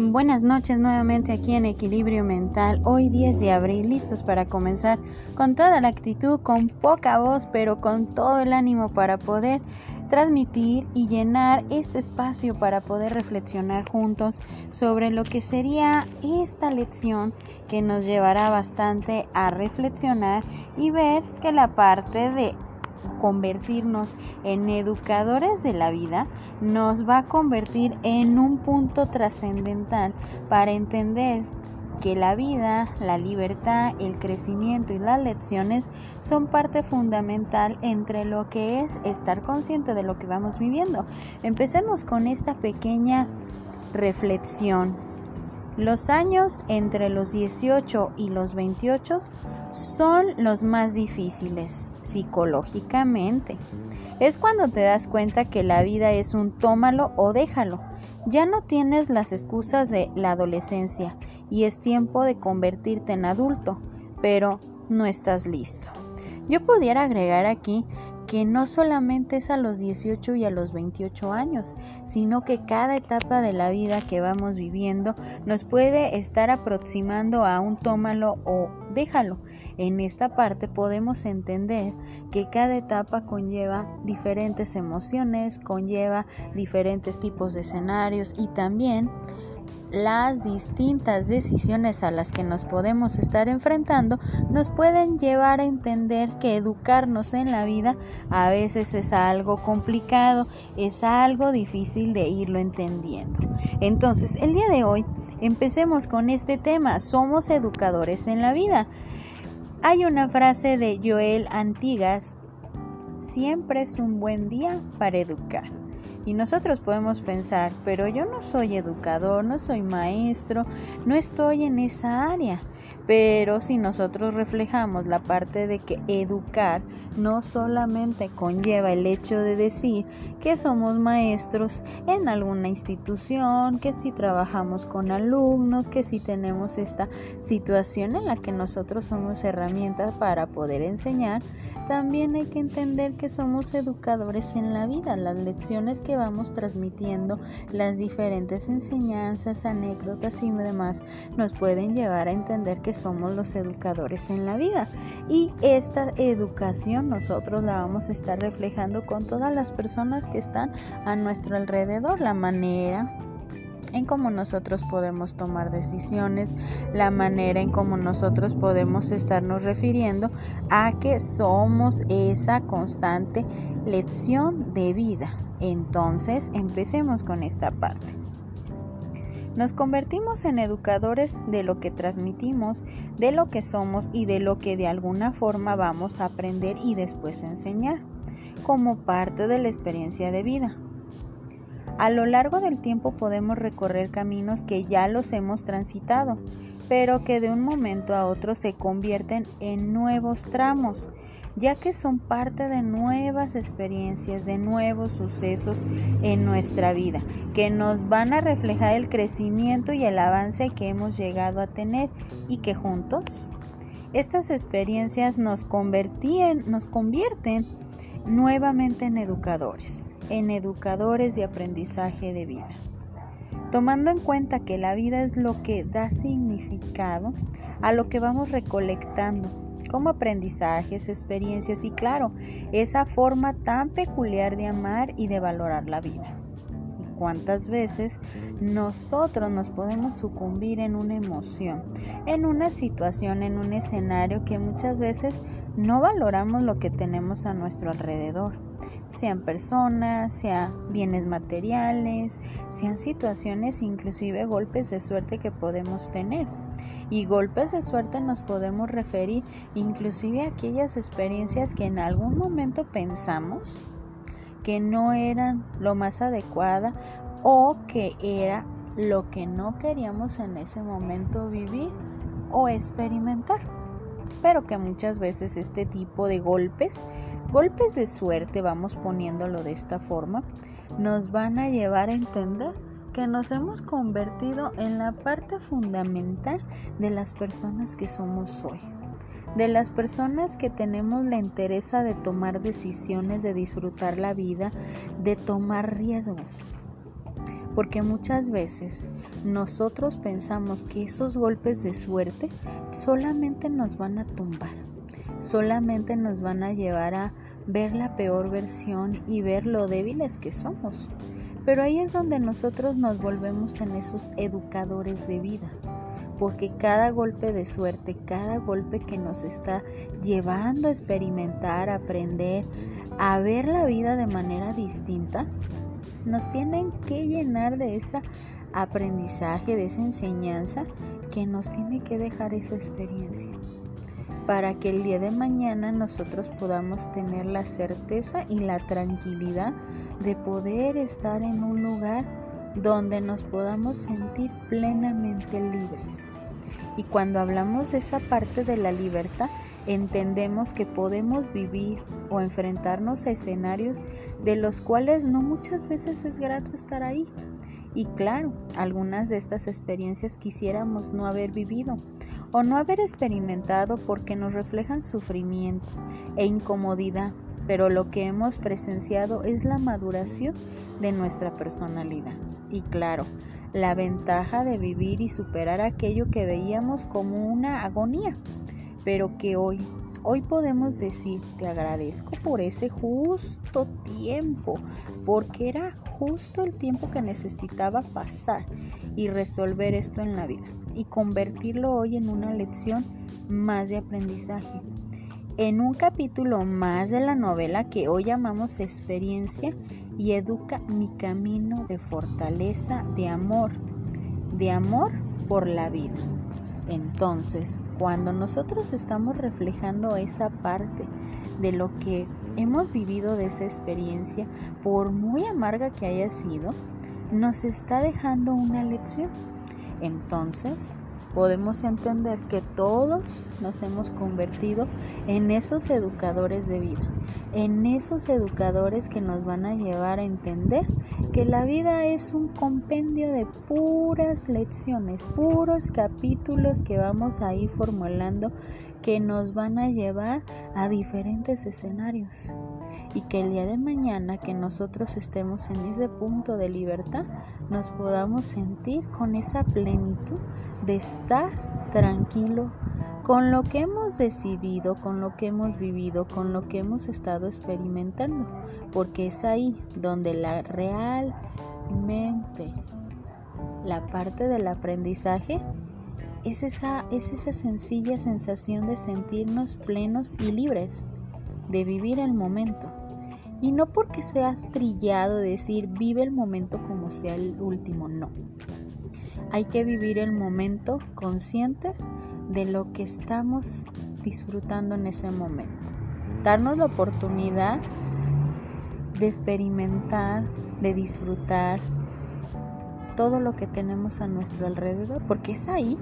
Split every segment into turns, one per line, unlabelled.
Buenas noches nuevamente aquí en Equilibrio Mental, hoy 10 de abril, listos para comenzar con toda la actitud, con poca voz, pero con todo el ánimo para poder transmitir y llenar este espacio para poder reflexionar juntos sobre lo que sería esta lección que nos llevará bastante a reflexionar y ver que la parte de convertirnos en educadores de la vida nos va a convertir en un punto trascendental para entender que la vida, la libertad, el crecimiento y las lecciones son parte fundamental entre lo que es estar consciente de lo que vamos viviendo. Empecemos con esta pequeña reflexión. Los años entre los 18 y los 28 son los más difíciles psicológicamente. Es cuando te das cuenta que la vida es un tómalo o déjalo. Ya no tienes las excusas de la adolescencia y es tiempo de convertirte en adulto, pero no estás listo. Yo pudiera agregar aquí que no solamente es a los 18 y a los 28 años, sino que cada etapa de la vida que vamos viviendo nos puede estar aproximando a un tómalo o déjalo. En esta parte podemos entender que cada etapa conlleva diferentes emociones, conlleva diferentes tipos de escenarios y también las distintas decisiones a las que nos podemos estar enfrentando nos pueden llevar a entender que educarnos en la vida a veces es algo complicado, es algo difícil de irlo entendiendo. Entonces, el día de hoy empecemos con este tema, somos educadores en la vida. Hay una frase de Joel Antigas, siempre es un buen día para educar. Y nosotros podemos pensar, pero yo no soy educador, no soy maestro, no estoy en esa área. Pero si nosotros reflejamos la parte de que educar no solamente conlleva el hecho de decir que somos maestros en alguna institución, que si trabajamos con alumnos, que si tenemos esta situación en la que nosotros somos herramientas para poder enseñar, también hay que entender que somos educadores en la vida, las lecciones que vamos transmitiendo, las diferentes enseñanzas, anécdotas y demás nos pueden llevar a entender que somos los educadores en la vida. Y esta educación nosotros la vamos a estar reflejando con todas las personas que están a nuestro alrededor, la manera en cómo nosotros podemos tomar decisiones, la manera en cómo nosotros podemos estarnos refiriendo a que somos esa constante lección de vida. Entonces, empecemos con esta parte. Nos convertimos en educadores de lo que transmitimos, de lo que somos y de lo que de alguna forma vamos a aprender y después enseñar, como parte de la experiencia de vida. A lo largo del tiempo podemos recorrer caminos que ya los hemos transitado, pero que de un momento a otro se convierten en nuevos tramos, ya que son parte de nuevas experiencias, de nuevos sucesos en nuestra vida, que nos van a reflejar el crecimiento y el avance que hemos llegado a tener y que juntos estas experiencias nos, nos convierten nuevamente en educadores en educadores de aprendizaje de vida. Tomando en cuenta que la vida es lo que da significado a lo que vamos recolectando como aprendizajes, experiencias y claro, esa forma tan peculiar de amar y de valorar la vida. ¿Cuántas veces nosotros nos podemos sucumbir en una emoción, en una situación, en un escenario que muchas veces no valoramos lo que tenemos a nuestro alrededor? sean personas, sean bienes materiales, sean situaciones, inclusive golpes de suerte que podemos tener. Y golpes de suerte nos podemos referir inclusive a aquellas experiencias que en algún momento pensamos que no eran lo más adecuada o que era lo que no queríamos en ese momento vivir o experimentar. Pero que muchas veces este tipo de golpes golpes de suerte, vamos poniéndolo de esta forma, nos van a llevar a entender que nos hemos convertido en la parte fundamental de las personas que somos hoy. De las personas que tenemos la interesa de tomar decisiones, de disfrutar la vida, de tomar riesgos porque muchas veces nosotros pensamos que esos golpes de suerte solamente nos van a tumbar, solamente nos van a llevar a ver la peor versión y ver lo débiles que somos. Pero ahí es donde nosotros nos volvemos en esos educadores de vida, porque cada golpe de suerte, cada golpe que nos está llevando a experimentar, a aprender, a ver la vida de manera distinta, nos tienen que llenar de ese aprendizaje, de esa enseñanza que nos tiene que dejar esa experiencia para que el día de mañana nosotros podamos tener la certeza y la tranquilidad de poder estar en un lugar donde nos podamos sentir plenamente libres. Y cuando hablamos de esa parte de la libertad, entendemos que podemos vivir o enfrentarnos a escenarios de los cuales no muchas veces es grato estar ahí. Y claro, algunas de estas experiencias quisiéramos no haber vivido o no haber experimentado porque nos reflejan sufrimiento e incomodidad, pero lo que hemos presenciado es la maduración de nuestra personalidad. Y claro, la ventaja de vivir y superar aquello que veíamos como una agonía pero que hoy, hoy podemos decir, te agradezco por ese justo tiempo, porque era justo el tiempo que necesitaba pasar y resolver esto en la vida y convertirlo hoy en una lección más de aprendizaje. En un capítulo más de la novela que hoy llamamos experiencia y educa mi camino de fortaleza, de amor, de amor por la vida. Entonces, cuando nosotros estamos reflejando esa parte de lo que hemos vivido de esa experiencia, por muy amarga que haya sido, nos está dejando una lección. Entonces, podemos entender que todos nos hemos convertido en esos educadores de vida, en esos educadores que nos van a llevar a entender que la vida es un compendio de puras lecciones, puros capítulos que vamos a ir formulando que nos van a llevar a diferentes escenarios. Y que el día de mañana que nosotros estemos en ese punto de libertad nos podamos sentir con esa plenitud de estar tranquilo con lo que hemos decidido, con lo que hemos vivido, con lo que hemos estado experimentando, porque es ahí donde la realmente la parte del aprendizaje es esa, es esa sencilla sensación de sentirnos plenos y libres, de vivir el momento. Y no porque seas trillado decir vive el momento como sea el último, no. Hay que vivir el momento conscientes de lo que estamos disfrutando en ese momento. Darnos la oportunidad de experimentar, de disfrutar todo lo que tenemos a nuestro alrededor, porque es ahí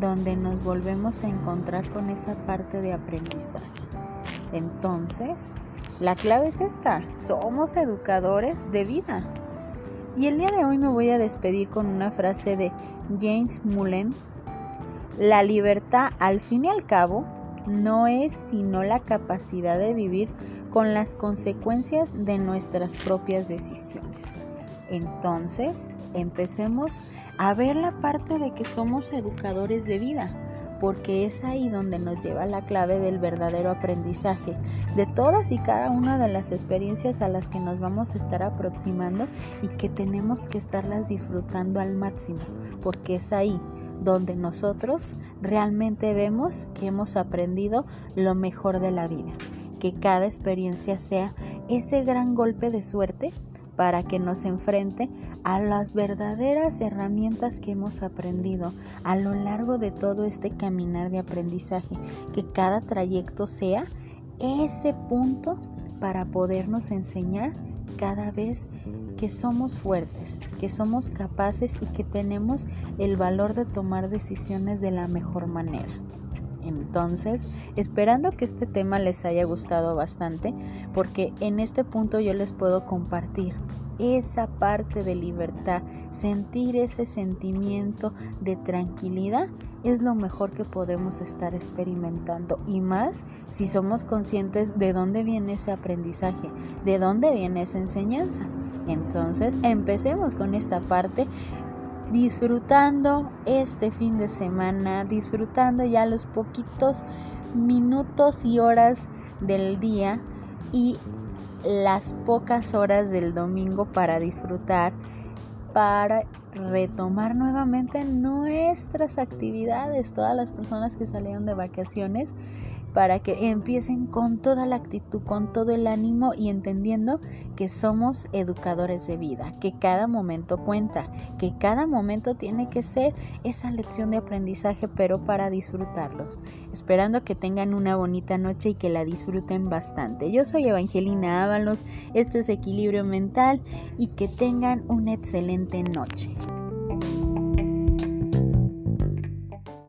donde nos volvemos a encontrar con esa parte de aprendizaje. Entonces, la clave es esta, somos educadores de vida. Y el día de hoy me voy a despedir con una frase de James Mullen. La libertad, al fin y al cabo, no es sino la capacidad de vivir con las consecuencias de nuestras propias decisiones. Entonces, empecemos a ver la parte de que somos educadores de vida porque es ahí donde nos lleva la clave del verdadero aprendizaje, de todas y cada una de las experiencias a las que nos vamos a estar aproximando y que tenemos que estarlas disfrutando al máximo, porque es ahí donde nosotros realmente vemos que hemos aprendido lo mejor de la vida, que cada experiencia sea ese gran golpe de suerte para que nos enfrente a las verdaderas herramientas que hemos aprendido a lo largo de todo este caminar de aprendizaje, que cada trayecto sea ese punto para podernos enseñar cada vez que somos fuertes, que somos capaces y que tenemos el valor de tomar decisiones de la mejor manera. Entonces, esperando que este tema les haya gustado bastante, porque en este punto yo les puedo compartir esa parte de libertad, sentir ese sentimiento de tranquilidad es lo mejor que podemos estar experimentando y más si somos conscientes de dónde viene ese aprendizaje, de dónde viene esa enseñanza. Entonces, empecemos con esta parte disfrutando este fin de semana, disfrutando ya los poquitos minutos y horas del día y las pocas horas del domingo para disfrutar, para retomar nuevamente nuestras actividades, todas las personas que salieron de vacaciones para que empiecen con toda la actitud, con todo el ánimo y entendiendo que somos educadores de vida, que cada momento cuenta, que cada momento tiene que ser esa lección de aprendizaje, pero para disfrutarlos. Esperando que tengan una bonita noche y que la disfruten bastante. Yo soy Evangelina Ábalos, esto es Equilibrio Mental y que tengan una excelente noche.